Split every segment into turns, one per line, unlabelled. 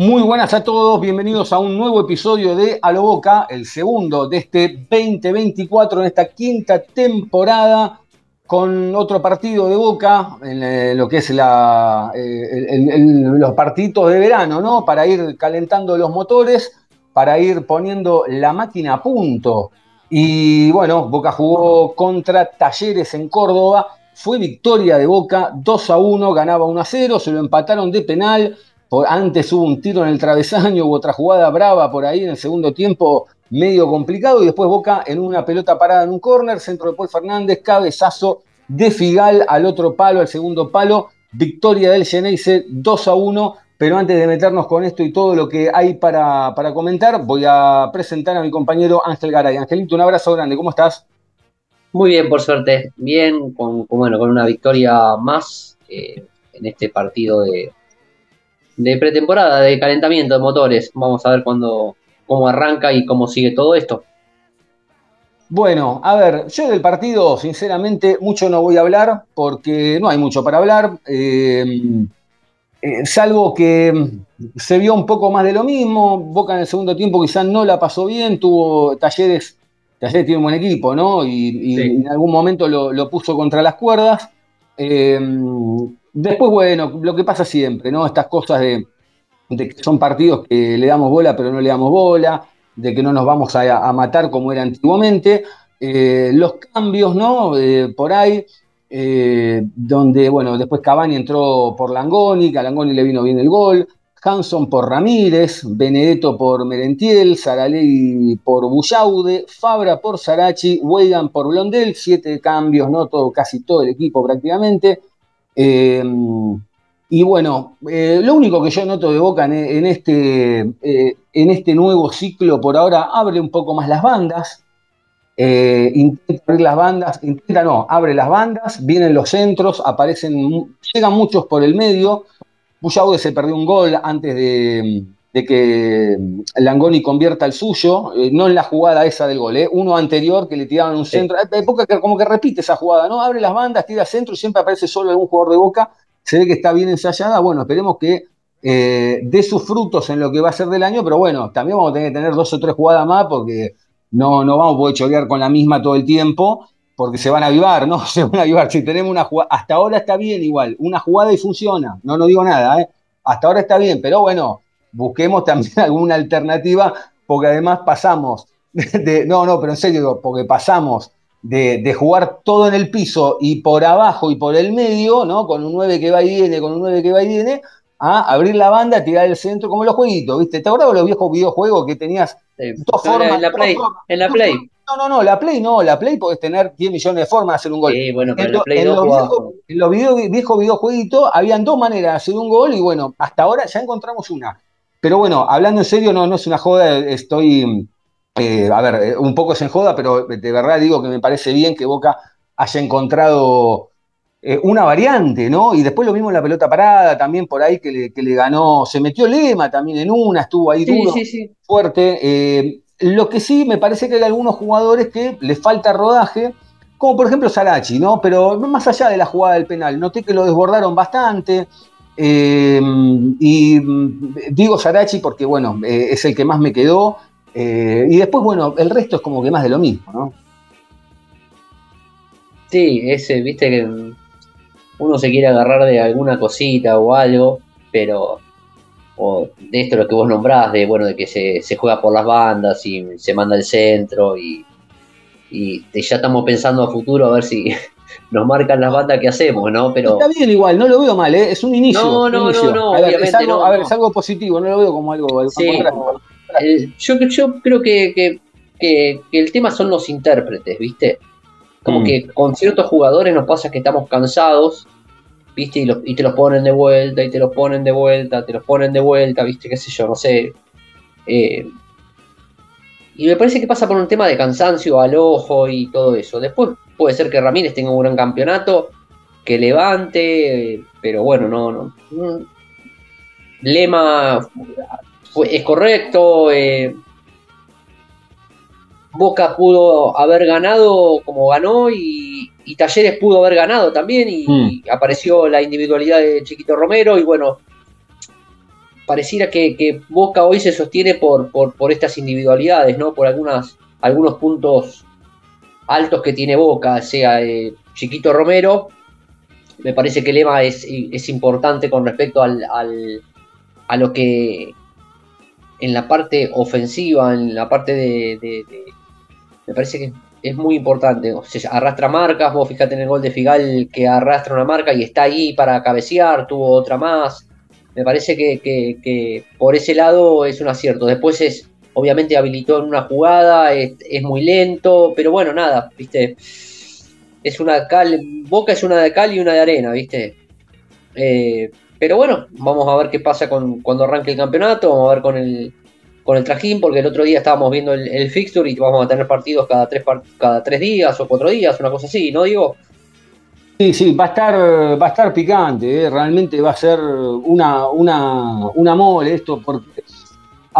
Muy buenas a todos, bienvenidos a un nuevo episodio de A lo Boca, el segundo de este 2024 en esta quinta temporada con otro partido de Boca en eh, lo que es la, eh, los partidos de verano, ¿no? Para ir calentando los motores, para ir poniendo la máquina a punto. Y bueno, Boca jugó contra Talleres en Córdoba, fue victoria de Boca 2 a 1, ganaba 1 a 0, se lo empataron de penal. Por- antes hubo un tiro en el travesaño, hubo otra jugada brava por ahí en el segundo tiempo, medio complicado, y después Boca en una pelota parada en un córner, centro de Paul Fernández, cabezazo de Figal al otro palo, al segundo palo, victoria del Geneise 2 a 1. Pero antes de meternos con esto y todo lo que hay para, para comentar, voy a presentar a mi compañero Ángel Garay. Angelito, un abrazo grande, ¿cómo estás?
Muy bien, por suerte. Bien, con, bueno, con una victoria más eh, en este partido de, de pretemporada, de calentamiento de motores. Vamos a ver cuándo, cómo arranca y cómo sigue todo esto.
Bueno, a ver, yo del partido, sinceramente, mucho no voy a hablar porque no hay mucho para hablar, eh, eh, salvo que se vio un poco más de lo mismo. Boca en el segundo tiempo quizás no la pasó bien, tuvo talleres, talleres tiene un buen equipo, ¿no? Y, y
Sí.
en algún momento lo, lo puso contra las cuerdas. Eh, después, bueno, lo que pasa siempre, ¿no? Estas cosas de, que son partidos que le damos bola pero no le damos bola, de que no nos vamos a, a matar como era antiguamente. Eh, los cambios, ¿no? Eh, por ahí, eh, donde, bueno, después Cavani entró por Langoni, que a Langoni le vino bien el gol, Hanson por Ramírez, Benedetto por Merentiel, Saralegui por Bullaude, Fabra por Sarachi, Weigan por Blondel, siete cambios, ¿no? Todo, casi todo el equipo prácticamente. Eh, y bueno, eh, lo único que yo noto de Boca en, en este, eh, en este nuevo ciclo por ahora, abre un poco más las bandas, eh, intenta abrir las bandas, intenta no, abre las bandas, vienen los centros, aparecen, llegan muchos por el medio. Bullaude se perdió un gol antes de, de que Langoni convierta el suyo, eh, no en la jugada esa del gol, eh, uno anterior que le tiraban un centro. Hay época que como que repite esa jugada, ¿no? Abre las bandas, tira centro y siempre aparece solo algún jugador de Boca. Se ve que está bien ensayada. Bueno, esperemos que eh, dé sus frutos en lo que va a ser del año, pero bueno, también vamos a tener que tener dos o tres jugadas más porque no, no vamos a poder chorear con la misma todo el tiempo porque se van a avivar, ¿no? Se van a avivar. Si tenemos una jugada, hasta ahora está bien igual, una jugada y funciona, no, no digo nada, ¿eh? Hasta ahora está bien, pero bueno, busquemos también alguna alternativa porque además pasamos de, no, no, pero en serio, porque pasamos de, de jugar todo en el piso y por abajo y por el medio, ¿no? Con un 9 que va y viene, con un 9 que va y viene, a abrir la banda, tirar el centro, como los jueguitos, ¿viste? ¿Te acuerdas de los viejos videojuegos que tenías dos formas?
en la Play,
formas,
en la Play.
formas? No, no, no, la Play no, la Play podés tener 10 millones de formas de hacer un gol.
Sí, bueno, pero
En,
en la
lo-
Play
en
2
los
jugaba-
viejos, en los video- viejos videojueguitos habían dos maneras de hacer un gol y bueno, hasta ahora ya encontramos una. Pero bueno, hablando en serio, no, no es una joda, estoy, eh, a ver, eh, un poco es en joda, pero de verdad digo que me parece bien que Boca haya encontrado eh, una variante, ¿no? Y después lo mismo en la pelota parada, también por ahí que le, que le ganó, se metió Lema también en una, estuvo ahí
Sí,
duro
sí, sí.
fuerte. Eh, lo que sí me parece que hay algunos jugadores que les falta rodaje, como por ejemplo Sarachi, ¿no? Pero más allá de la jugada del penal, noté que lo desbordaron bastante. Eh, y mm, digo Sarachi porque, bueno, eh, es el que más me quedó. eh, y después, bueno, el resto es como que más de lo mismo, ¿no?
Sí, ese, viste que uno se quiere agarrar de alguna cosita o algo, pero o de esto lo que vos nombrás, de bueno, de que se, se juega por las bandas y se manda el centro y, y ya estamos pensando a futuro a ver si nos marcan las bandas que hacemos, ¿no? Pero
Está bien igual, no lo veo mal, ¿eh? es un inicio.
No, no,
inicio.
no, no,
a ver, es
obviamente
algo,
no,
a ver, es algo positivo, no lo veo como algo al
Sí. eh, yo, yo creo que, que- que- que el tema son los intérpretes, ¿viste? Como
Mm.
que con ciertos jugadores nos pasa que estamos cansados, ¿viste? Y te los ponen de vuelta, y te los ponen de vuelta, te los ponen de vuelta, ¿viste? ¿Qué sé yo? No sé. Eh, y me parece que pasa por un tema de cansancio al ojo y todo eso. Después puede ser que Ramírez tenga un gran campeonato, que levante, pero bueno, no, no. Lema fue- es correcto. eh, Boca pudo haber ganado como ganó y, y Talleres pudo haber ganado también y,
Mm.
apareció la individualidad de Chiquito Romero y bueno, pareciera que, que Boca hoy se sostiene por, por, por estas individualidades, ¿no? Por algunas, algunos puntos altos que tiene Boca, sea Chiquito Romero, me parece que lema es, es importante con respecto al, al- a lo que en la parte ofensiva, en la parte de, me parece que es muy importante. Arrastra marcas, vos fíjate en el gol de Figal que arrastra una marca y está ahí para cabecear, tuvo otra más. Me parece que, que- que por ese lado es un acierto. Después es, obviamente habilitó en una jugada, es, es muy lento, pero bueno, nada, viste. Es una cal, Boca es una de cal y una de arena, viste. Eh, pero bueno, vamos a ver qué pasa con, cuando arranque el campeonato, vamos a ver con el, con el trajín, porque el otro día estábamos viendo el, fixture y vamos a tener partidos cada tres, cada tres días o cuatro días, una cosa así, ¿no digo?
Sí, sí, va a estar, va a estar picante, ¿eh? realmente va a ser una, una, una mole esto,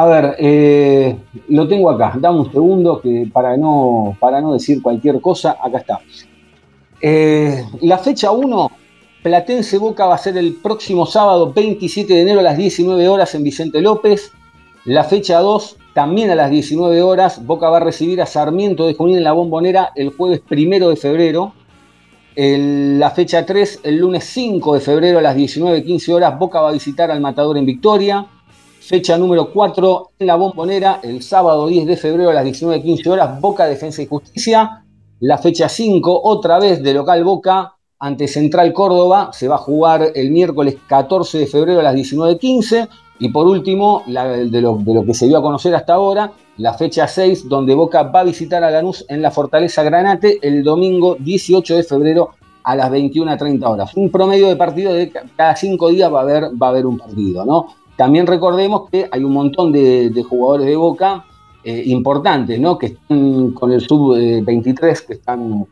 a ver, eh, lo tengo acá, dame un segundo que para no, para no decir cualquier cosa, acá está. Eh, la fecha 1, Platense Boca va a ser el próximo sábado 27 de enero a las 19 horas en Vicente López. La fecha 2, también a las 19 horas, Boca va a recibir a Sarmiento de Junín en la Bombonera el jueves 1 de febrero. La fecha 3, el lunes 5 de febrero a las 19.15 horas, Boca va a visitar al Matador en Victoria. Fecha número 4 en la Bombonera, el sábado 10 de febrero a las 19.15 horas, Boca Defensa y Justicia. La fecha 5, otra vez de local Boca ante Central Córdoba, se va a jugar el miércoles 14 de febrero a las 19.15. Y por último, de, lo, que se dio a conocer hasta ahora, la fecha 6, donde Boca va a visitar a Lanús en la Fortaleza Granate el domingo 18 de febrero a las 21.30 horas. Un promedio de partido de ca- cada cinco días va a haber, va a haber un partido, ¿no? También recordemos que hay un montón de, jugadores de Boca eh, importantes, ¿no? Que están con el sub-23, que están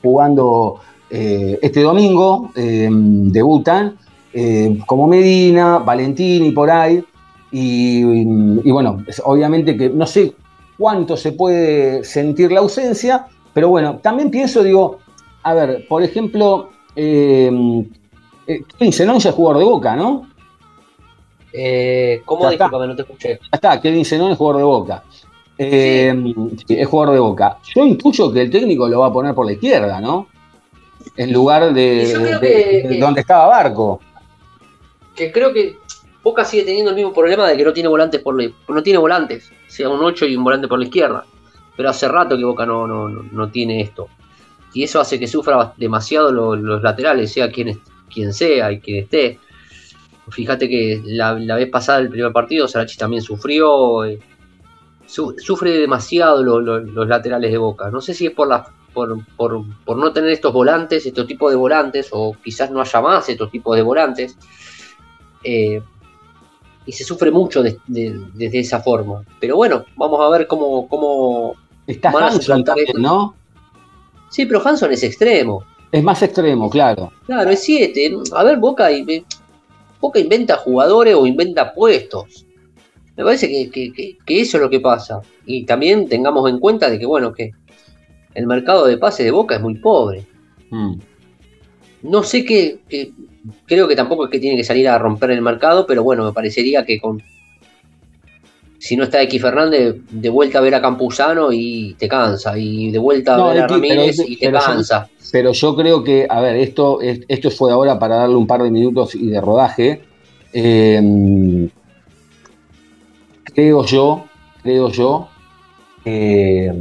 jugando eh, este domingo, eh, debutan, eh, como Medina, Valentini por ahí, y, bueno, obviamente que no sé cuánto se puede sentir la ausencia, pero bueno, también pienso, digo, a ver, por ejemplo, eh, eh, ya es jugador de Boca, ¿no?
Eh, ¿Cómo? Disculpame, no te escuché.
Está, Kevin Zenón es jugador de Boca. Eh, sí, es jugador de Boca. Yo intuyo que el técnico lo va a poner por la izquierda, ¿no? En lugar de,
Y yo creo
de-
que-
de
que-
donde estaba Barco.
Que creo que Boca sigue teniendo el mismo problema de que no tiene volantes por la- no tiene volantes, sea un 8 y un volante por la izquierda. Pero hace rato que Boca no, no, no- tiene esto. Y eso hace que sufra demasiado lo- los laterales, sea quien, quien sea y quien esté. Fíjate que la, la vez pasada, el primer partido, Sarachi también sufrió. eh, su- sufre demasiado lo- lo- los laterales de Boca. No sé si es por, la, por, por, por no tener estos volantes, estos tipos de volantes, o quizás no haya más estos tipos de volantes. Eh, y se sufre mucho de- de- desde esa forma. Pero bueno, vamos a ver cómo, cómo...
Está Hanson también. ¿no?
Sí, pero Hanson es extremo.
Es más extremo, claro.
Claro, es 7. A ver, Boca, y- Boca inventa jugadores o inventa puestos. Me parece que, que- que- que eso es lo que pasa. Y también tengamos en cuenta de que, bueno, que el mercado de pases de Boca es muy pobre.
Mm.
No sé qué, creo que tampoco es que tiene que salir a romper el mercado, pero bueno, me parecería que con si no está X Fernández, de vuelta a ver a Campuzano y te cansa, y de vuelta a
No,
ver a
pero
Ramírez y te
pero
cansa.
Pero yo creo que, a ver, esto, es- esto fue ahora para darle un par de minutos y de rodaje. Eh, creo yo, creo yo, eh,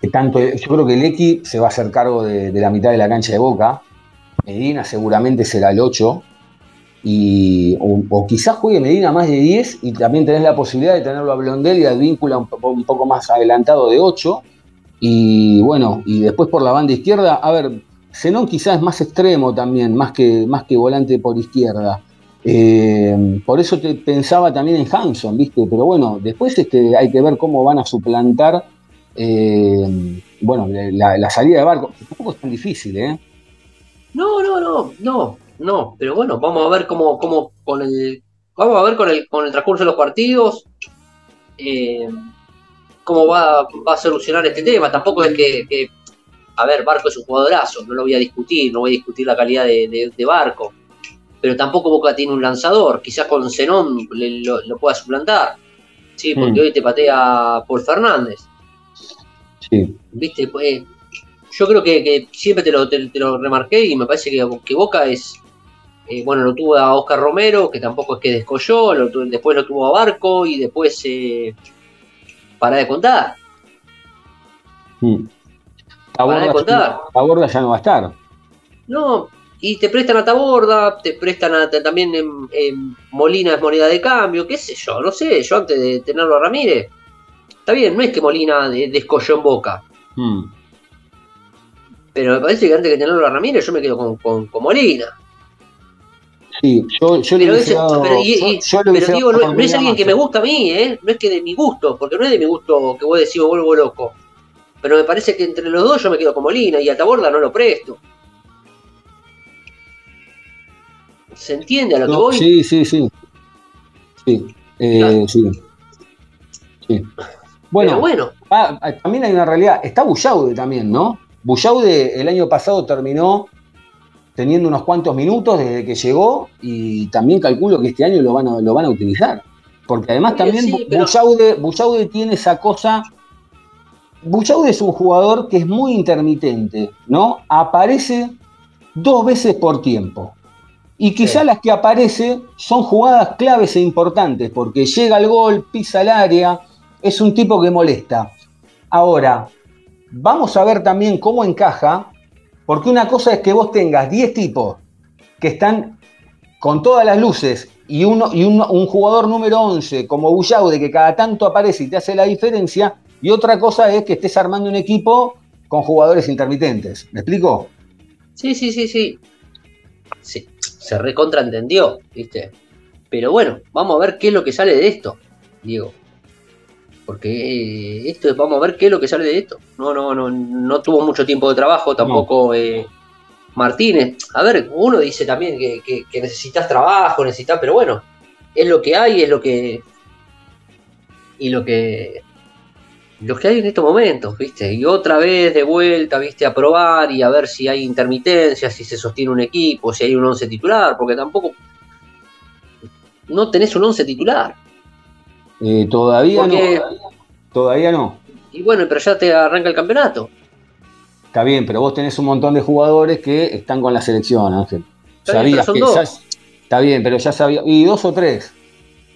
que tanto, yo creo que X se va a hacer cargo de, la mitad de la cancha de Boca. Medina seguramente será el 8. Y, o, quizás juegue Medina más de 10 y también tenés la posibilidad de tenerlo a Blondel y al Víncula un, un poco más adelantado de 8. Y bueno, y después por la banda izquierda, a ver, Zenón quizás es más extremo también, más que, más que volante por izquierda. Eh, por eso te pensaba también en Hanson, ¿viste? Pero bueno, después este, hay que ver cómo van a suplantar eh, bueno, la, salida de barco. Tampoco es tan difícil, ¿eh?
No, no, no, no, no. Pero bueno, vamos a ver cómo, cómo con el. Vamos a ver con el, con el transcurso de los partidos. Eh, cómo va, va, a solucionar este tema. Tampoco es que, que, a ver, Barco es un jugadorazo, no lo voy a discutir, no voy a discutir la calidad de, de, de Barco pero tampoco Boca tiene un lanzador. Quizás con Zenón lo, lo, pueda suplantar. Sí, porque mm. hoy te patea Paul Fernández.
Sí.
¿Viste? Pues, yo creo que, que siempre te lo, te, te, lo remarqué y me parece que, que Boca es. Eh, bueno, lo tuvo a Oscar Romero, que tampoco es que descolló, lo después lo tuvo a Barco y después. Eh, para de contar.
Mm. Para de contar. La borda ya no va a estar.
No, y te prestan a Taborda, te prestan a, también en, en, Molina es moneda de cambio, qué sé yo, no sé, yo antes de tenerlo a Ramírez, está bien, no es que Molina descolló en boca.
Hmm.
Pero me parece que antes de tenerlo a Ramírez yo me quedo con, con, con Molina.
Sí, yo, yo
pero, ese, dado, pero, y, y, yo, yo pero digo, no, no, es alguien que me gusta a mí, ¿eh? no es que de mi gusto, porque no es de mi gusto que vos decís vuelvo loco. Pero me parece que entre los dos yo me quedo con Molina y a Taborda no lo presto. ¿Se entiende a lo no, que voy?
Sí, sí, sí. Sí, eh, sí. sí. Bueno,
bueno.
Ah, también hay una realidad. Está Bullaude también, ¿no? Bullaude el año pasado terminó teniendo unos cuantos minutos desde que llegó y también calculo que este año lo van a, lo van a utilizar. Porque además también sí, pero... Bullaude, Bullaude tiene esa cosa. Bullaude es un jugador que es muy intermitente, ¿no? Aparece dos veces por tiempo. Y quizá sí. las que aparece son jugadas claves e importantes, porque llega al gol, pisa el área, es un tipo que molesta. Ahora, vamos a ver también cómo encaja, porque una cosa es que vos tengas 10 tipos que están con todas las luces y, uno, y un, jugador número 11 como Bullaude que cada tanto aparece y te hace la diferencia, y otra cosa es que estés armando un equipo con jugadores intermitentes. ¿Me explico?
Sí, sí, sí, sí. Sí, se recontraentendió, ¿viste? Pero bueno, vamos a ver qué es lo que sale de esto, Diego. Porque eh, esto vamos a ver qué es lo que sale de esto. No, no, no, no tuvo mucho tiempo de trabajo, tampoco no. eh, Martínez. A ver, uno dice también que, que, que, necesitas trabajo, necesitas, pero bueno, es lo que hay, es lo que. Y lo que. Lo que hay en estos momentos, ¿viste? Y otra vez de vuelta, ¿viste? A probar y a ver si hay intermitencias, si se sostiene un equipo, si hay un once titular, porque tampoco. No tenés un once titular.
Eh, todavía Porque, no. Todavía no.
Y bueno, pero ya te arranca el campeonato.
Está bien, pero vos tenés un montón de jugadores que están con la selección, Ángel.
Está Sabías bien, que.
Ya, está bien, pero ya sabía. Y dos o tres.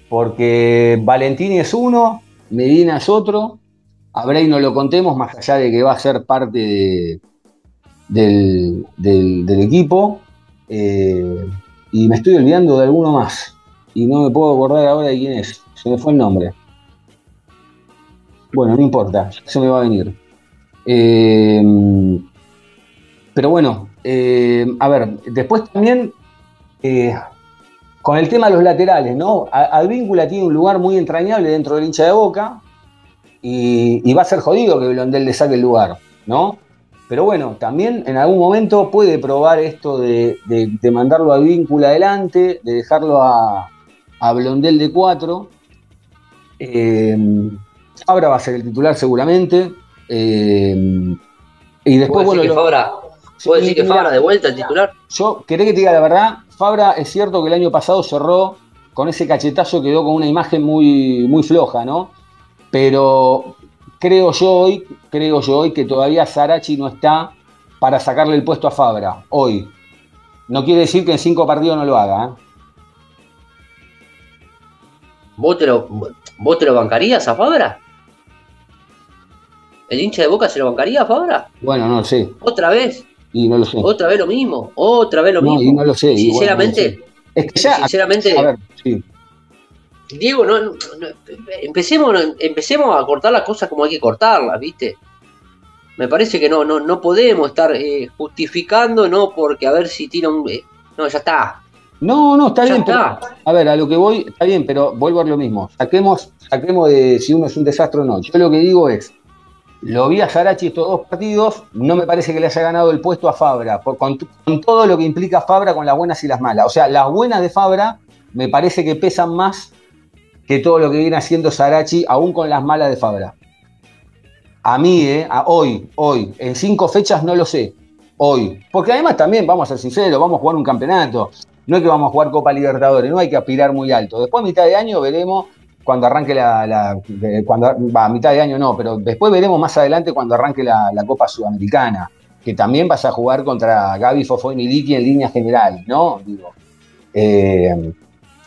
Porque Valentini es uno, Medina es otro. A Bray no lo contemos, más allá de que va a ser parte de, del, del, del, equipo. Eh, y me estoy olvidando de alguno más. Y no me puedo acordar ahora de quién es. Se me fue el nombre. Bueno, no importa, se me va a venir. Eh, pero bueno, eh, a ver, después también eh, con el tema de los laterales, ¿no? Advíncula tiene un lugar muy entrañable dentro del hincha de boca y, va a ser jodido que Blondel le saque el lugar, ¿no? Pero bueno, también en algún momento puede probar esto de, de, de mandarlo a Advíncula adelante, de dejarlo a, a Blondel de 4 eh, Fabra va a ser el titular seguramente. Eh, y después, bueno.
Que Fabra, ¿Puedo decir que Fabra de vuelta el titular?
Yo queré que te diga la verdad. Fabra es cierto que el año pasado cerró con ese cachetazo, quedó con una imagen muy, muy floja, ¿no? Pero creo yo hoy, creo yo hoy que todavía Sarachi no está para sacarle el puesto a Fabra, hoy. No quiere decir que en cinco partidos no lo haga, ¿eh?
¿Vos te, lo, ¿Vos te lo bancarías a Fabra? ¿El hincha de Boca se lo bancaría a Fabra?
Bueno, no sé.
¿Otra vez?
Y no lo sé.
¿Otra vez lo mismo? ¿Otra vez lo
no,
mismo?
Y no lo sé.
Sinceramente.
Bueno, no lo sé. Es que ya.
Sinceramente.
A ver, sí.
Diego, no, no, empecemos, empecemos a cortar las cosas como hay que cortarlas, ¿viste? Me parece que no, no, no podemos estar eh, justificando, no porque a ver si tira un. eh, no, ya está.
No, no, está
Ya
bien. pero-
está.
A ver, a lo que voy, está bien, pero vuelvo a lo mismo. Saquemos, saquemos de si uno es un desastre o no. Yo lo que digo es, lo vi a Sarachi estos dos partidos, no me parece que le haya ganado el puesto a Fabra, por- con, todo lo que implica Fabra con las buenas y las malas. O sea, las buenas de Fabra me parece que pesan más que todo lo que viene haciendo Sarachi, aún con las malas de Fabra. A mí, eh, a hoy, hoy, en cinco fechas no lo sé. Hoy. Porque además también, vamos a ser sinceros, vamos a jugar un campeonato. No es que vamos a jugar Copa Libertadores, no hay que aspirar muy alto. Después, a mitad de año, veremos cuando arranque la. la- eh, cuando, va, a mitad de año no, pero después veremos más adelante cuando arranque la, la Copa Sudamericana. Que también vas a jugar contra Gaby Fofó y Miliki en línea general, ¿no? Digo. eh,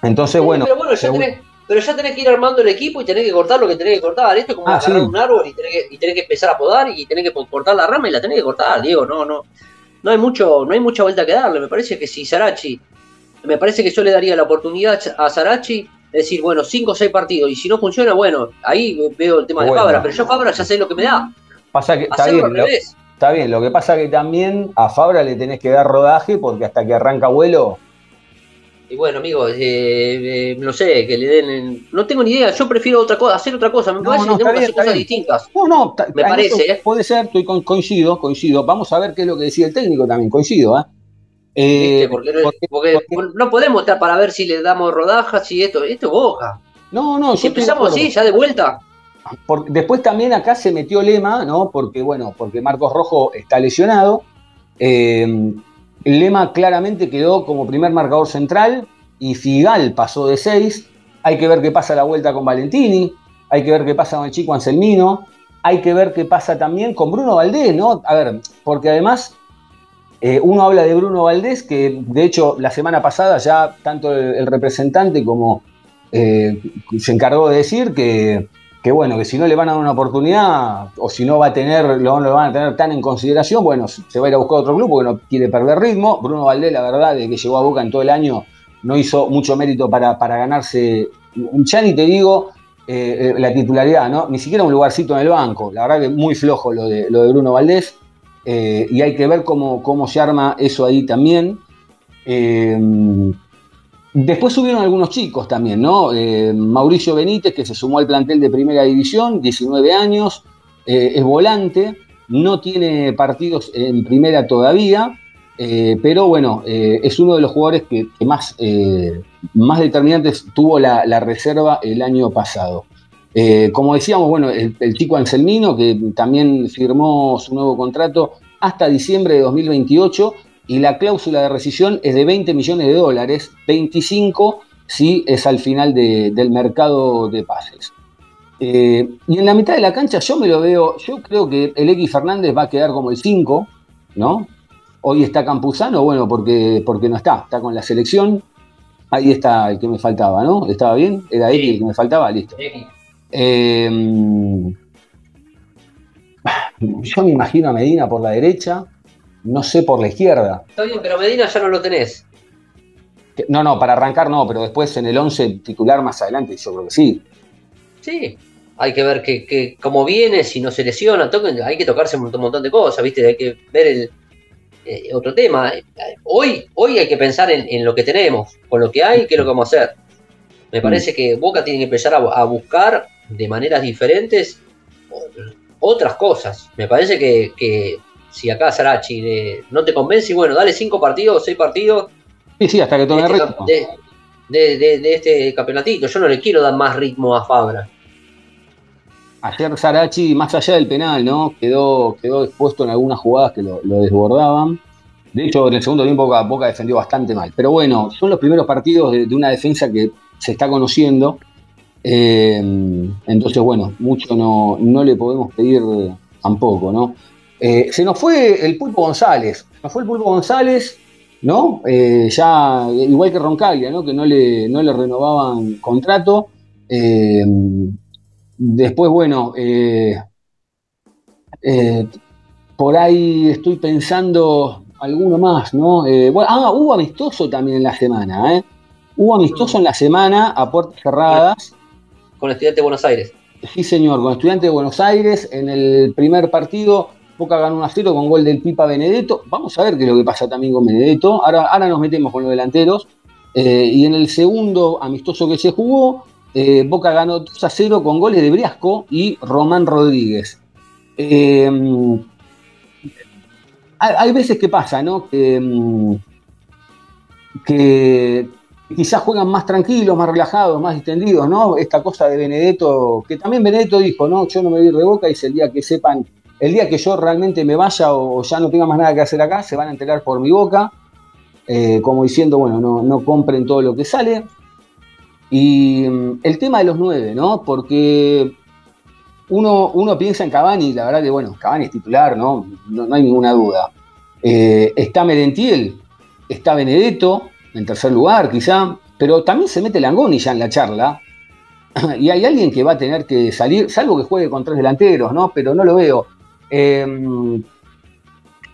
entonces,
Sí,
bueno.
pero bueno, ya tenés, pero ya tenés que ir armando el equipo y tenés que cortar lo que tenés que cortar. Esto es como
Ah,
agarrar
sí.
un árbol y tenés, que, y tenés que empezar a podar y tenés que cortar la rama y la tenés que cortar, Diego. No, no. No hay mucho, no hay mucha vuelta que darle. Me parece que si Sarachi, me parece que yo le daría la oportunidad a Sarachi de decir, bueno, cinco o seis partidos, y si no funciona, bueno, ahí veo el tema de. Fabra, pero yo Fabra ya sé lo que me da.
Pasa que está bien, lo- está bien. Lo que pasa que también a Fabra le tenés que dar rodaje porque hasta que arranca vuelo.
Y bueno, amigo, eh, eh, no sé, que le den. No tengo ni idea, yo prefiero otra cosa, hacer otra cosa. Me
No,
parece
no,
que tenemos que hacer cosas
bien.
distintas.
No, no,
Me parece, ¿eh?
Puede ser, estoy coincido, coincido. Vamos a ver qué es lo que decía el técnico también, coincido, ¿eh? Eh,
¿Viste? Porque, no-
porque-
porque
porque-
no podemos estar para ver si le damos rodajas y esto. Esto es boca.
no, no,
Si empezamos así, ya de vuelta.
Por- después también acá se metió Lema, ¿no? Porque, bueno, porque Marcos Rojo está lesionado. Eh, Lema claramente quedó como primer marcador central y Figal pasó de 6. Hay que ver qué pasa la vuelta con Valentini. Hay que ver qué pasa con el chico Anselmino. Hay que ver qué pasa también con Bruno Valdés, ¿no? A ver, porque además eh, uno habla de Bruno Valdés, que de hecho la semana pasada ya tanto el, representante como eh, se encargó de decir que, bueno, que si no le van a dar una oportunidad o si no va a tener, lo, lo van a tener tan en consideración, bueno, se va a ir a buscar otro club porque no quiere perder ritmo. Bruno Valdés, la verdad, de que llegó a Boca en todo el año, no hizo mucho mérito para, para ganarse, ya ni te digo eh, eh, la titularidad, ¿no? Ni siquiera un lugarcito en el banco. La verdad que muy flojo lo de, lo de Bruno Valdés. Eh, y hay que ver cómo, cómo se arma eso ahí también. Eh, Después subieron algunos chicos también, ¿no? Eh, Mauricio Benítez, que se sumó al plantel de primera división, 19 años, es volante, no tiene partidos en primera todavía, pero bueno, es uno de los jugadores que, más, más determinantes tuvo la reserva el año pasado. Eh, como decíamos, bueno, el, el chico Anselmino, que también firmó su nuevo contrato hasta diciembre de 2028 y la cláusula de rescisión es de 20 millones de dólares, 25 si es al final de- del mercado de pases. Eh, y en la mitad de la cancha yo me lo veo, yo creo que el X Fernández va a quedar como el 5, ¿no? Hoy está Campuzano, bueno, porque, porque no está, está con la selección. Ahí está el que me faltaba, ¿no? ¿Estaba bien? ¿Era X
Sí.
el que me faltaba? Listo. Eh, yo me imagino a Medina por la derecha, no sé por la izquierda.
Está bien, pero Medina ya no lo tenés.
No, no, para arrancar no, pero después en el 11 titular más adelante yo creo que sí.
Sí. Hay que ver que, que cómo viene, si no se lesiona, toquen- hay que tocarse un montón, montón de cosas, ¿viste? Hay que ver el eh, otro tema. Hoy, hoy hay que pensar en, en lo que tenemos, con lo que hay, qué es lo que vamos a hacer. Me parece que Boca tiene que empezar a, a buscar de maneras diferentes otras cosas. Me parece que, que si acá Sarachi de- no te convence, y bueno, dale cinco partidos, seis partidos
Sí, sí, hasta que tome
este,
ritmo.
de- de- de- de este campeonatito. Yo no le quiero dar más ritmo a Fabra.
Ayer Sarachi, más allá del penal, ¿no? Quedó, quedó expuesto en algunas jugadas que lo, lo desbordaban. De hecho, en el segundo tiempo Boca, Boca defendió bastante mal. Pero bueno, son los primeros partidos de, de una defensa que se está conociendo. Eh, entonces, bueno, mucho no, no le podemos pedir tampoco, ¿no? Eh, se nos fue el Pulpo González. Se nos fue el Pulpo González, ¿no? Eh, ya, igual que Roncaglia, ¿no? Que no le, no le renovaban contrato. Después, bueno, por ahí estoy pensando alguno más, ¿no? Bueno, ah, hubo amistoso también en la semana, ¿eh? Hubo amistoso en la semana a puertas cerradas.
Con Estudiante de Buenos Aires.
Sí, señor, con Estudiantes de Buenos Aires. En el primer partido Boca ganó 1 a 0 con gol del Pipa Benedetto. Vamos a ver qué es lo que pasa también con Benedetto. Ahora, ahora nos metemos con los delanteros. Eh, y en el segundo amistoso que se jugó, eh, Boca ganó 2 a 0 con goles de Briasco y Román Rodríguez. Eh, hay, hay veces que pasa, ¿no? Que, mm, que quizás juegan más tranquilos, más relajados, más distendidos, ¿no? Esta cosa de Benedetto, que también Benedetto dijo, no, yo no me voy de boca, dice el día que sepan, el día que yo realmente me vaya o ya no tenga más nada que hacer acá, se van a enterar por mi boca, eh, como diciendo, bueno, no, no compren todo lo que sale. Y mm, el tema de los nueve, ¿no? Porque uno, uno piensa en Cavani, la verdad que, bueno, Cavani es titular, ¿no? No, no hay ninguna duda. Eh, está Merentiel, está Benedetto, en tercer lugar quizá, pero también se mete Langoni ya en la charla, y hay alguien que va a tener que salir, salvo que juegue con tres delanteros, ¿no? Pero no lo veo. Eh,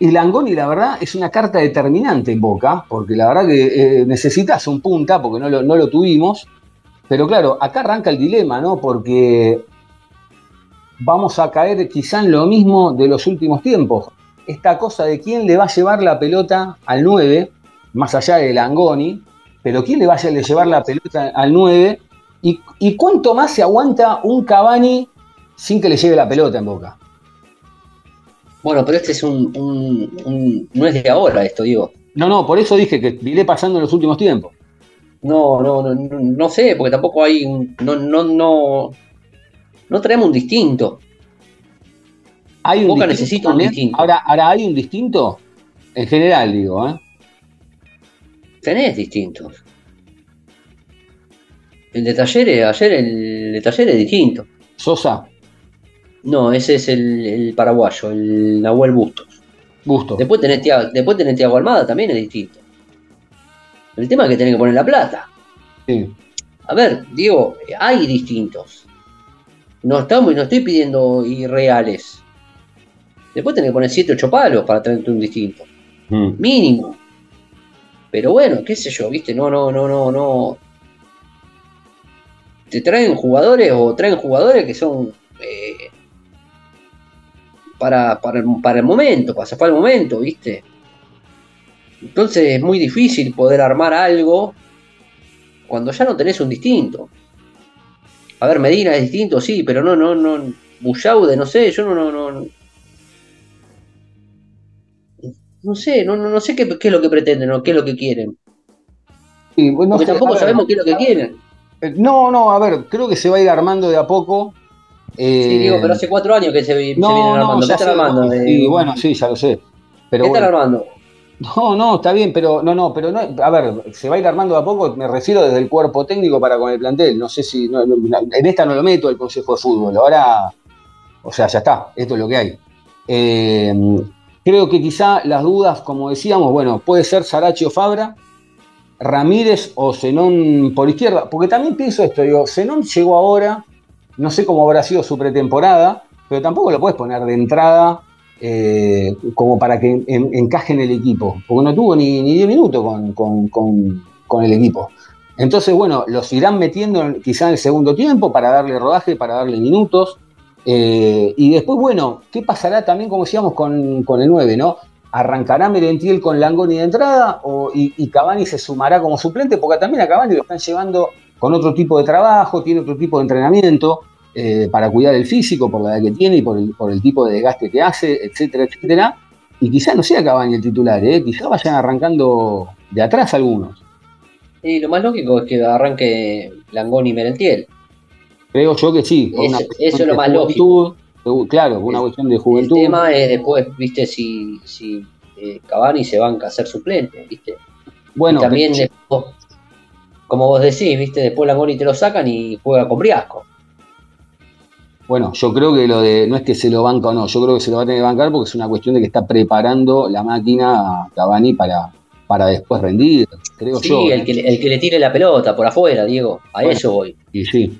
y Langoni, la verdad, es una carta determinante en Boca, porque la verdad que eh, necesitas un punta, porque no lo, no lo tuvimos. Pero claro, acá arranca el dilema, ¿no? Porque vamos a caer quizá en lo mismo de los últimos tiempos. Esta cosa de quién le va a llevar la pelota al 9, más allá de Langoni, pero quién le va a llevar la pelota al 9 y, y cuánto más se aguanta un Cavani sin que le lleve la pelota en boca.
Bueno, pero este es un, un- un- No es de ahora esto, digo.
No, no, por eso dije que viene pasando en los últimos tiempos.
No, no, no, no, sé, porque tampoco hay. No, no, no. No traemos un distinto.
Hay un
Boca
distinto
necesita un distinto.
Ahora, ahora hay un distinto en general, digo, ¿eh?
Tenés distintos. El de Talleres, ayer el de Talleres es distinto.
Sosa,
No, ese es el, el paraguayo, el Nahuel Bustos.
Gusto.
Después tenés, Tia- después tenés Tiago Almada, también es distinto. El tema es que tenés que poner la plata.
Sí.
A ver, digo, hay distintos. No estamos, no estoy pidiendo irreales. Después tenés que poner 7 8 palos para traerte un distinto.
Mm.
Mínimo. Pero bueno, qué sé yo, viste, no, no, no, no, no. Te traen jugadores o traen jugadores que son eh, para, para, el- para el momento, para zafar el momento, viste. Entonces es muy difícil poder armar algo cuando ya no tenés un distinto. A ver, Medina es distinto, sí, pero no, no, no. Bullaude, no sé, yo no, no, no. No sé, no, no, no sé qué, qué es lo que pretenden o qué es lo que quieren.
Sí, bueno, no
Porque
sé,
tampoco
ver,
sabemos qué es lo que quieren.
eh, No, no, a ver, creo que se va a ir armando de a poco. eh,
Sí, digo, pero hace cuatro años que se,
no,
vienen
no,
armando. ¿Qué
ya
están armando?
sí,
Eh,
bueno, sí, ya lo sé. Pero
¿Qué
bueno,
están armando?
No, no, está bien, pero no, no, pero no, a ver, se va a ir armando de a poco, me refiero desde el cuerpo técnico para con el plantel. No sé si, no, no, en esta no lo meto el Consejo de Fútbol, ahora, o sea, ya está, esto es lo que hay. Eh, creo que quizá las dudas, como decíamos, bueno, puede ser Sarachi o Fabra, Ramírez o Zenón por izquierda, porque también pienso esto, digo, Zenón llegó ahora, no sé cómo habrá sido su pretemporada, pero tampoco lo puedes poner de entrada eh, como para que en- encaje en el equipo, porque no tuvo ni, ni 10 minutos con, con- con- con el equipo. Entonces, bueno, los irán metiendo en- quizá en el segundo tiempo para darle rodaje, para darle minutos. Eh, y después, bueno, ¿qué pasará también, como decíamos, con, con el 9, ¿no? ¿Arrancará Merentiel con Langoni de entrada o, y, y Cavani se sumará como suplente? Porque también a Cavani lo están llevando con otro tipo de trabajo, tiene otro tipo de entrenamiento eh, para cuidar el físico por la edad que tiene y por el, por el tipo de desgaste que hace, etcétera, etcétera. Y quizá no sea Cavani el titular, ¿eh? quizá vayan arrancando de atrás algunos.
Y lo más lógico es que arranque Langoni y Merentiel.
Creo yo que sí. por
Eso- es lo más
de- Claro, por una
El-
cuestión de
El
juventud.
tema es después, viste, si, si eh, Cavani se banca a ser suplente, viste.
bueno,
y también,
pero-
después, como vos decís, viste, después Langoni te lo sacan y juega con Briasco.
Bueno, yo creo que lo de, no es que se lo banca o no, yo creo que se lo va a tener que bancar porque es una cuestión de que está preparando la máquina a Cavani para, para después rendir, creo
Sí,
yo.
el,
¿eh?
que, el que le tire la pelota por afuera, Diego. A
Bueno.
eso voy.
Y sí.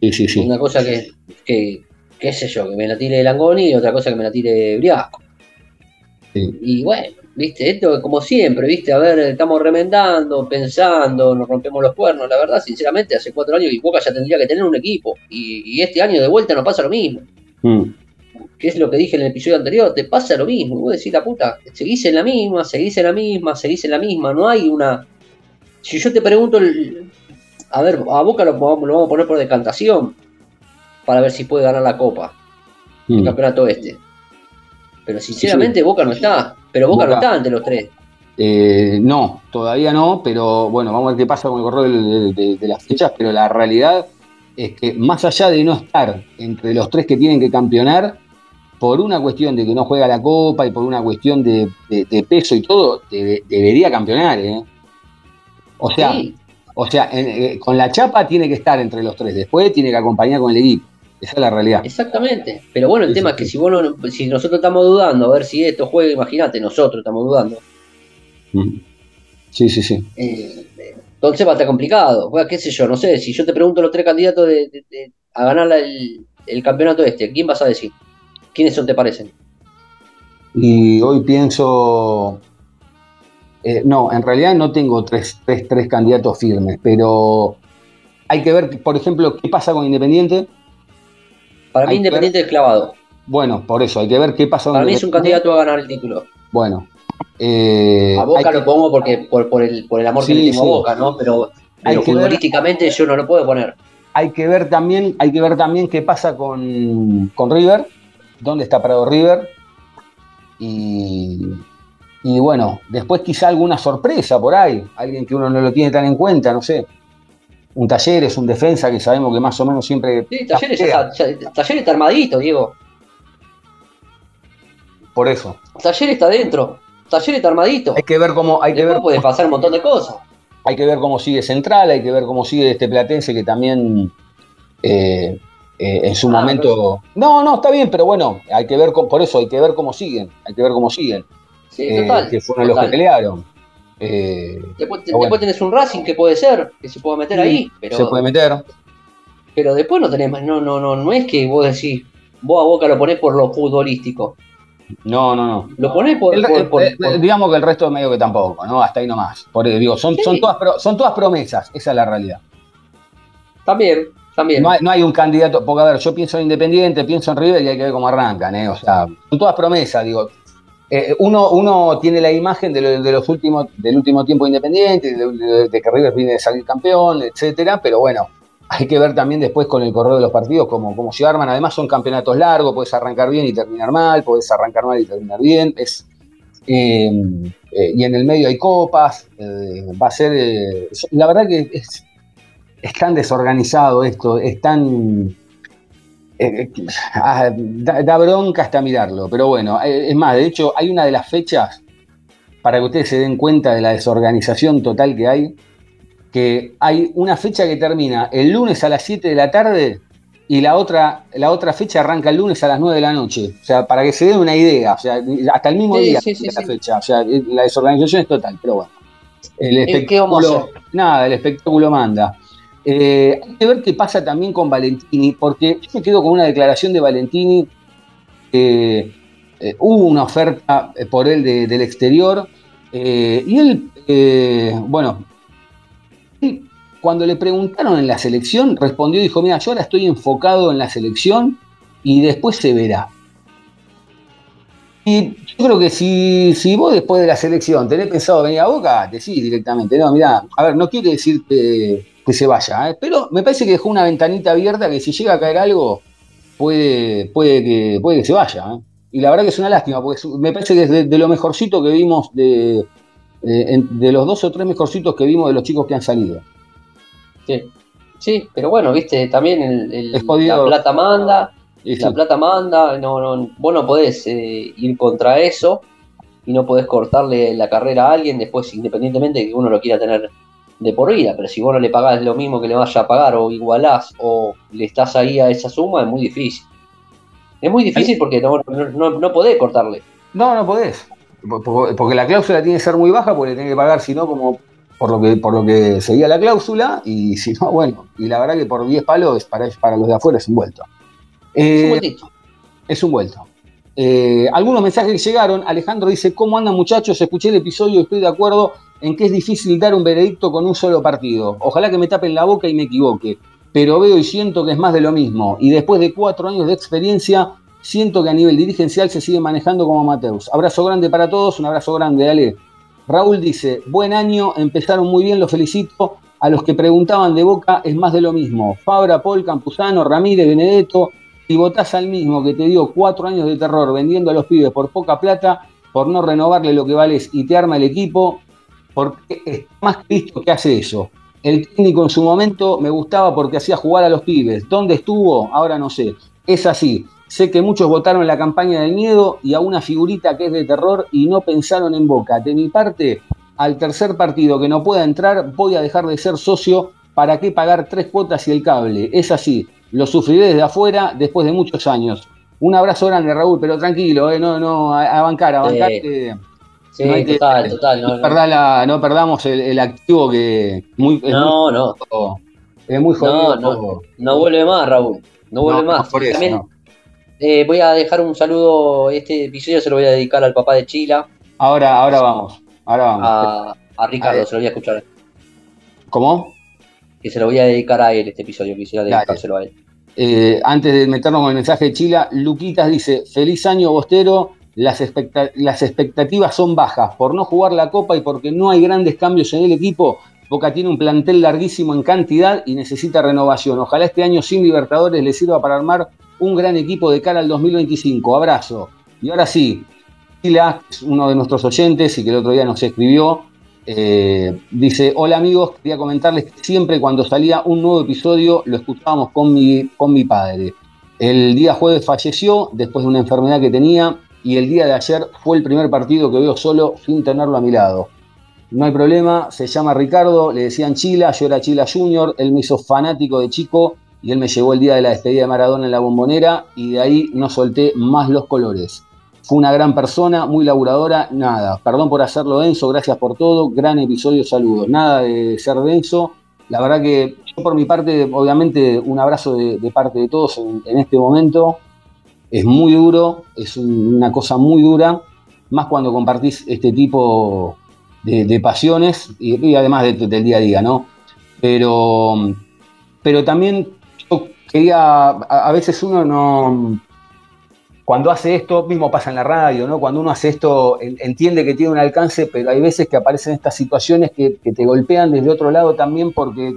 Sí, sí, sí.
Una cosa que, que, qué sé yo, que me la tire Langoni y otra cosa que me la tire Briasco.
Sí.
Y bueno, viste, esto es como siempre, viste, a ver, estamos remendando, pensando, nos rompemos los cuernos. La verdad, sinceramente, hace cuatro años y Boca ya tendría que tener un equipo. Y, y este año de vuelta nos pasa lo mismo.
Mm.
que es lo que dije en el episodio anterior, te pasa lo mismo. Y vos decís, la puta, seguís en la misma, seguís en la misma, seguís en la misma. No hay una. Si yo te pregunto, el- a ver, a Boca lo, vamos- lo vamos a poner por decantación para ver si puede ganar la Copa, el
Mm.
campeonato este. Pero sinceramente, Boca no está. Pero Boca, no está entre los tres.
Eh, no, todavía no, pero bueno, vamos a ver qué pasa con el correo de, de- de las fechas, pero la realidad es que más allá de no estar entre los tres que tienen que campeonar, por una cuestión de que no juega la Copa y por una cuestión de, de- de peso y todo, debe- debería campeonar, ¿eh? O sea,
Sí,
o sea en- eh, con la chapa tiene que estar entre los tres, después tiene que acompañar con el equipo. Esa es la realidad.
exactamente. Pero bueno, el
Sí,
tema
sí,
es que si, vos no- si nosotros estamos dudando, a ver si esto juega, imagínate, nosotros estamos dudando.
Mm. Sí, sí, sí.
Eh, entonces va a estar complicado. Bueno, qué sé yo, no sé, si yo te pregunto los tres candidatos de- de- de- a ganar el campeonato este, ¿quién vas a decir? ¿Quiénes son, te parecen?
Y hoy pienso. Eh, no, en realidad no tengo tres, tres, tres candidatos firmes, pero hay que ver, por ejemplo, qué pasa con Independiente.
Para mí
Hay
Independiente es clavado.
Bueno, por eso, hay que ver qué pasa con
Para mí es un candidato a ganar el título.
Bueno. eh,
A Boca
hay que-
lo pongo porque por, por el, por el amor
Sí,
que le tengo
sí.
a Boca, ¿no? Pero, pero
ver-
futbolísticamente yo no lo puedo poner.
hay que ver también, hay que ver también qué pasa con, con River, dónde está parado River. Y, y bueno, después quizá alguna sorpresa por ahí, alguien que uno no lo tiene tan en cuenta, no sé. Un taller es un defensa que sabemos que más o menos siempre.
Sí, Talleres, está, Talleres está armadito, Diego.
Por eso.
Talleres está adentro. Talleres está armadito.
Hay que ver cómo, hay que ver,
puede pasar un montón de cosas.
hay que ver cómo sigue Central, hay que ver cómo sigue este Platense que también eh, eh, en su
Ah,
momento. No, no, está bien, pero bueno, hay que ver por eso hay que ver cómo siguen, hay que ver cómo siguen.
Sí,
eh,
total.
que fueron los que pelearon. Eh,
Después, después tenés un Racing que puede ser, que se puede meter ahí, pero,
se puede meter.
pero después no tenés más, no, no, no, no es que vos decís, vos a Boca lo ponés por lo futbolístico,
No, no, no.
lo ponés por,
El-
por- por-
eh,
por-
digamos que el resto medio que tampoco, ¿no? Hasta ahí nomás. Por, digo, son,
Sí.
son, todas, son todas promesas, esa es la realidad.
también, también.
No hay, no hay un candidato, porque a ver, yo pienso en Independiente, pienso en River y hay que ver cómo arrancan, ¿eh? O sea, son todas promesas, digo. Eh, uno, uno tiene la imagen de, lo- de los últimos, del último tiempo de Independiente, de, que River viene de salir campeón, etcétera, pero bueno, hay que ver también después con el correo de los partidos cómo, cómo se arman. Además son campeonatos largos, puedes arrancar bien y terminar mal, puedes arrancar mal y terminar bien. Es, eh, eh, y en el medio hay copas, va a ser... la verdad que es, es tan desorganizado esto, es tan... eh, eh, ah, da, da bronca hasta mirarlo, pero bueno, eh, es más, de hecho hay una de las fechas, para que ustedes se den cuenta de la desorganización total que hay, que hay una fecha que termina el lunes a las 7 de la tarde y la otra, la otra fecha arranca el lunes a las 9 de la noche. O sea, para que se den una idea, o sea, hasta el mismo
Sí,
día
sí,
la fecha. O sea, la desorganización es total, pero bueno. El
Eh, ¿qué vamos a
espectáculo, nada, el espectáculo manda. Eh, hay que ver qué pasa también con Valentini, porque yo me quedo con una declaración de Valentini eh, hubo una oferta eh, por él de- del exterior eh, y él, bueno, cuando le preguntaron en la selección, respondió dijo, mira, yo ahora estoy enfocado en la selección y después se verá. Y yo creo que si, si vos después de la selección tenés pensado venir a Boca, decís directamente, no, mira, a ver, no quiere decir que, que se vaya, ¿eh? pero me parece que dejó una ventanita abierta que si llega a caer algo, puede, puede, que, puede que se vaya. ¿eh? Y la verdad que es una lástima, porque me parece que es de, de lo mejorcito que vimos, de, de los dos o tres mejorcitos que vimos de los chicos que han salido.
Sí. Sí, pero bueno, viste, también el, el- la plata manda,
Y
la
sí,
plata manda, no, no, vos no podés eh, ir contra eso y no podés cortarle la carrera a alguien después, independientemente de que uno lo quiera tener de por vida, pero si vos no le pagás lo mismo que le vaya a pagar o igualás o le estás ahí a esa suma, es muy difícil. Es muy difícil porque no, no, no, podés cortarle.
No, no podés. Po- po- Porque la cláusula tiene que ser muy baja porque le tenés que pagar, si no, como por lo que por lo que seguía la cláusula, y si no, bueno, y la verdad que por 10 palos para, para los de afuera es un vuelto.
Es
Eh,
un vueltito.
es un vuelto. Eh, algunos mensajes que llegaron, Alejandro dice, ¿cómo andan muchachos? Escuché el episodio y estoy de acuerdo en que es difícil dar un veredicto con un solo partido. Ojalá que me tapen la boca y me equivoque, pero veo y siento que es más de lo mismo. Y después de cuatro años de experiencia, siento que a nivel dirigencial se sigue manejando como Mateus. Abrazo grande para todos, un abrazo grande, Ale. Raúl dice, buen año, empezaron muy bien, los felicito. A los que preguntaban de Boca es más de lo mismo. Fabra, Paul, Campuzano, Ramírez, Benedetto. Si votás al mismo que te dio cuatro años de terror vendiendo a los pibes por poca plata, por no renovarle lo que vales y te arma el equipo, porque es más Cristo que hace eso. El técnico en su momento me gustaba porque hacía jugar a los pibes. ¿Dónde estuvo? Ahora no sé. Es así. Sé que muchos votaron la campaña del miedo y a una figurita que es de terror y no pensaron en Boca. De mi parte, al tercer partido que no pueda entrar, voy a dejar de ser socio. ¿Para qué pagar tres cuotas y el cable? Es así. Lo sufriré desde afuera después de muchos años. Un abrazo grande, Raúl, pero tranquilo, eh, no, no, a, bancar, a bancar.
Sí, total, total.
No, no. perdamos el, activo que muy,
no, no.
Es muy jodido.
No, no, vuelve más, Raúl. No vuelve más. También, eh, voy a dejar un saludo. Este episodio se lo voy a dedicar al papá de Chila.
Ahora, ahora vamos. Ahora vamos.
A, Ricardo, se lo voy a escuchar.
¿Cómo?
Que se lo voy a dedicar a él este episodio. Quisiera dedicárselo a él.
Eh, antes de meternos con el mensaje de Chila, Luquitas dice: Feliz año, Bostero. Las, expectativas son bajas por no jugar la Copa y porque no hay grandes cambios en el equipo. Boca tiene un plantel larguísimo en cantidad y necesita renovación. Ojalá este año sin Libertadores le sirva para armar un gran equipo de cara al 2025. Abrazo. Y ahora sí, Chila, es uno de nuestros oyentes y que el otro día nos escribió, eh, dice, hola amigos, quería comentarles que siempre cuando salía un nuevo episodio lo escuchábamos con mi, con mi padre. El día jueves falleció después de una enfermedad que tenía y el día de ayer fue el primer partido que veo solo sin tenerlo a mi lado. No hay problema, se llama Ricardo, le decían Chila, yo era Chila Junior, él me hizo fanático de chico y él me llevó el día de la despedida de Maradona en la bombonera y de ahí no solté más los colores. Fue una gran persona, muy laburadora, nada, perdón por hacerlo denso, gracias por todo, gran episodio, saludos. Nada de ser denso, la verdad que yo por mi parte, obviamente un abrazo de, parte de todos en este momento, es muy duro, es una cosa muy dura, más cuando compartís este tipo de, pasiones y, además del día a día, ¿no? Pero, pero también yo quería, a, veces uno no, cuando hace esto, mismo pasa en la radio, ¿no? Cuando uno hace esto, entiende que tiene un alcance, pero hay veces que aparecen estas situaciones que, te golpean desde otro lado también porque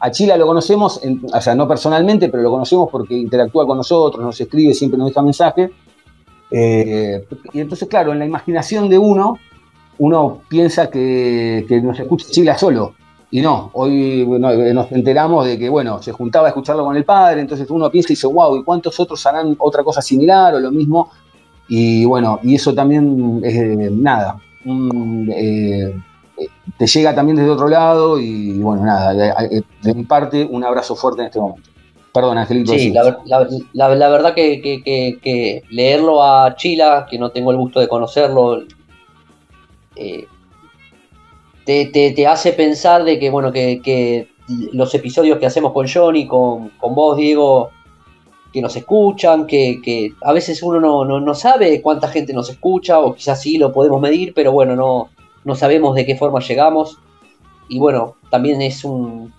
a Chila lo conocemos, o sea, no personalmente, pero lo conocemos porque interactúa con nosotros, nos escribe, siempre nos deja mensaje. Eh, y entonces, claro, en la imaginación de uno, uno piensa que, nos escucha Chila solo. Y no, hoy nos enteramos de que, bueno, se juntaba a escucharlo con el padre, entonces uno piensa y dice, wow, ¿y cuántos otros harán otra cosa similar o lo mismo? Y bueno, y eso también es eh, nada, eh, te llega también desde otro lado y bueno, nada, de, mi parte un abrazo fuerte en este momento. Perdón, Angelito.
Sí, la, verdad que, leerlo a Chila, que no tengo el gusto de conocerlo, eh, te, hace pensar de que, bueno, que, los episodios que hacemos con Johnny, con, con vos, Diego, que nos escuchan, que, a veces uno no, no, no, sabe cuánta gente nos escucha, o quizás sí lo podemos medir, pero bueno, no, no sabemos de qué forma llegamos. Y bueno, también es un.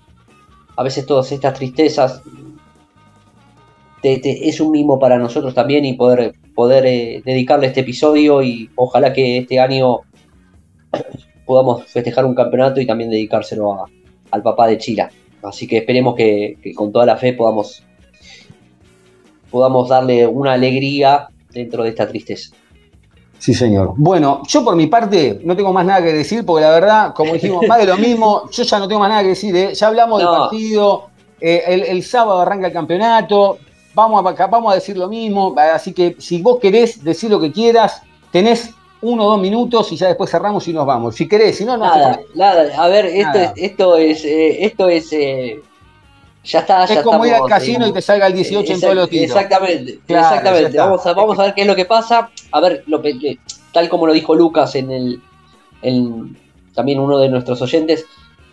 A veces todas estas tristezas es un mimo para nosotros también y poder, poder eh, dedicarle este episodio y ojalá que este año podamos festejar un campeonato y también dedicárselo al papá de Chila. Así que esperemos que, que, con toda la fe podamos, podamos darle una alegría dentro de esta tristeza.
Sí, señor. Bueno, yo por mi parte no tengo más nada que decir, porque la verdad, como dijimos, más de lo mismo, yo ya no tengo más nada que decir. ¿eh? Ya hablamos del partido, eh, el, sábado arranca el campeonato, vamos a, vamos a decir lo mismo, así que si vos querés decir lo que quieras, tenés uno o dos minutos y ya después cerramos y nos vamos. Si querés, si no, no.
Nada, nada. A ver, esto es, esto es, eh, esto es ya está,
es como ir al casino y te salga el 18 en todos los tiros.
Exactamente, exactamente. Vamos a, vamos a ver qué es lo que pasa. A ver, lo, tal como lo dijo Lucas en el, también uno de nuestros oyentes,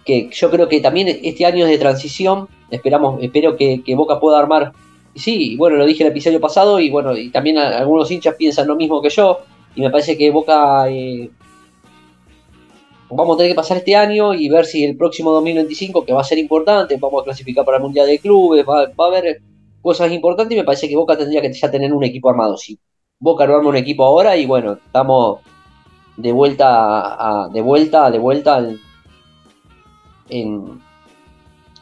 que yo creo que también este año es de transición. Esperamos, espero que, Boca pueda armar. Y sí, bueno, lo dije en el episodio pasado y bueno, y también algunos hinchas piensan lo mismo que yo. Y me parece que Boca eh, vamos a tener que pasar este año y ver si el próximo 2025, que va a ser importante, vamos a clasificar para el Mundial de Clubes, va, a haber cosas importantes y me parece que Boca tendría que ya tener un equipo armado. Si Boca no arma un equipo ahora y bueno, estamos de vuelta a, de vuelta, de vuelta en,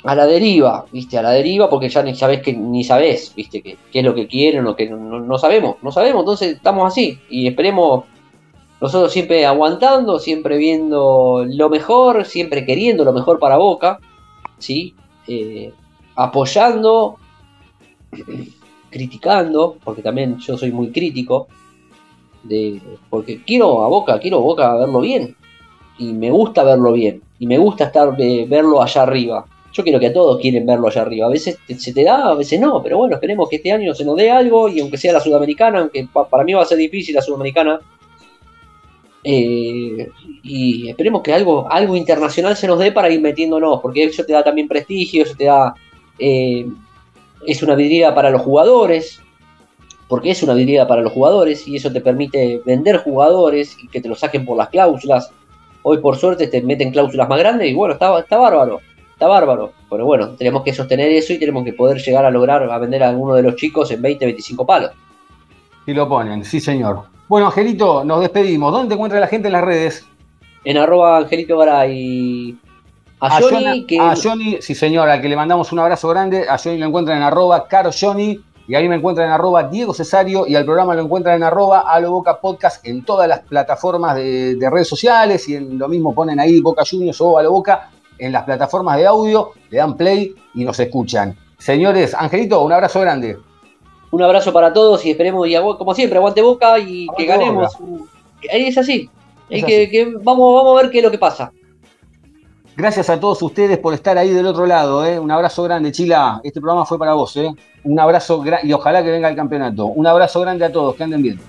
a la deriva, ¿viste? A la deriva porque ya ni sabes que ni sabes, ¿viste? qué es lo que quieren o que no, no, sabemos, no sabemos, entonces estamos así y esperemos nosotros siempre aguantando, siempre viendo lo mejor, siempre queriendo lo mejor para Boca, ¿sí? Eh, apoyando, criticando, porque también yo soy muy crítico, de, porque quiero a Boca, quiero a Boca verlo bien, y me gusta verlo bien, y me gusta estar eh, verlo allá arriba. Yo quiero que a todos quieren verlo allá arriba. A veces se te da, a veces no, pero bueno, esperemos que este año se nos dé algo, y aunque sea la sudamericana, aunque para mí va a ser difícil la sudamericana, eh, y esperemos que algo, algo internacional se nos dé para ir metiéndonos, porque eso te da también prestigio, eso te da. Eh, es una vidriera para los jugadores, porque es una vidriera para los jugadores y eso te permite vender jugadores y que te lo saquen por las cláusulas. Hoy, por suerte, te meten cláusulas más grandes y bueno, está, está bárbaro, está bárbaro. Pero bueno, tenemos que sostener eso y tenemos que poder llegar a lograr a vender a alguno de los chicos en 20, 25 palos.
Y lo ponen, sí, señor. Bueno, Angelito, nos despedimos. ¿Dónde te encuentra la gente en las redes?
En arroba Angelito Garay.
A, Johnny, que... a Johnny, sí señora, que le mandamos un abrazo grande. A Johnny lo encuentran en arroba Caro Johnny. Y a mí me encuentran en arroba Diego Cesario y al programa lo encuentran en arroba Alo Boca Podcast en todas las plataformas de, redes sociales y en lo mismo ponen ahí Boca Juniors o Alo Boca en las plataformas de audio, le dan play y nos escuchan. Señores, Angelito, un abrazo grande.
Un abrazo para todos y esperemos, y como siempre, aguante boca y que ganemos. Es así. Es, Que, vamos, vamos a ver qué es lo que pasa.
Gracias a todos ustedes por estar ahí del otro lado. ¿eh? Un abrazo grande, Chila. Este programa fue para vos. ¿eh? Un abrazo y ojalá que venga el campeonato. Un abrazo grande a todos. Que anden bien.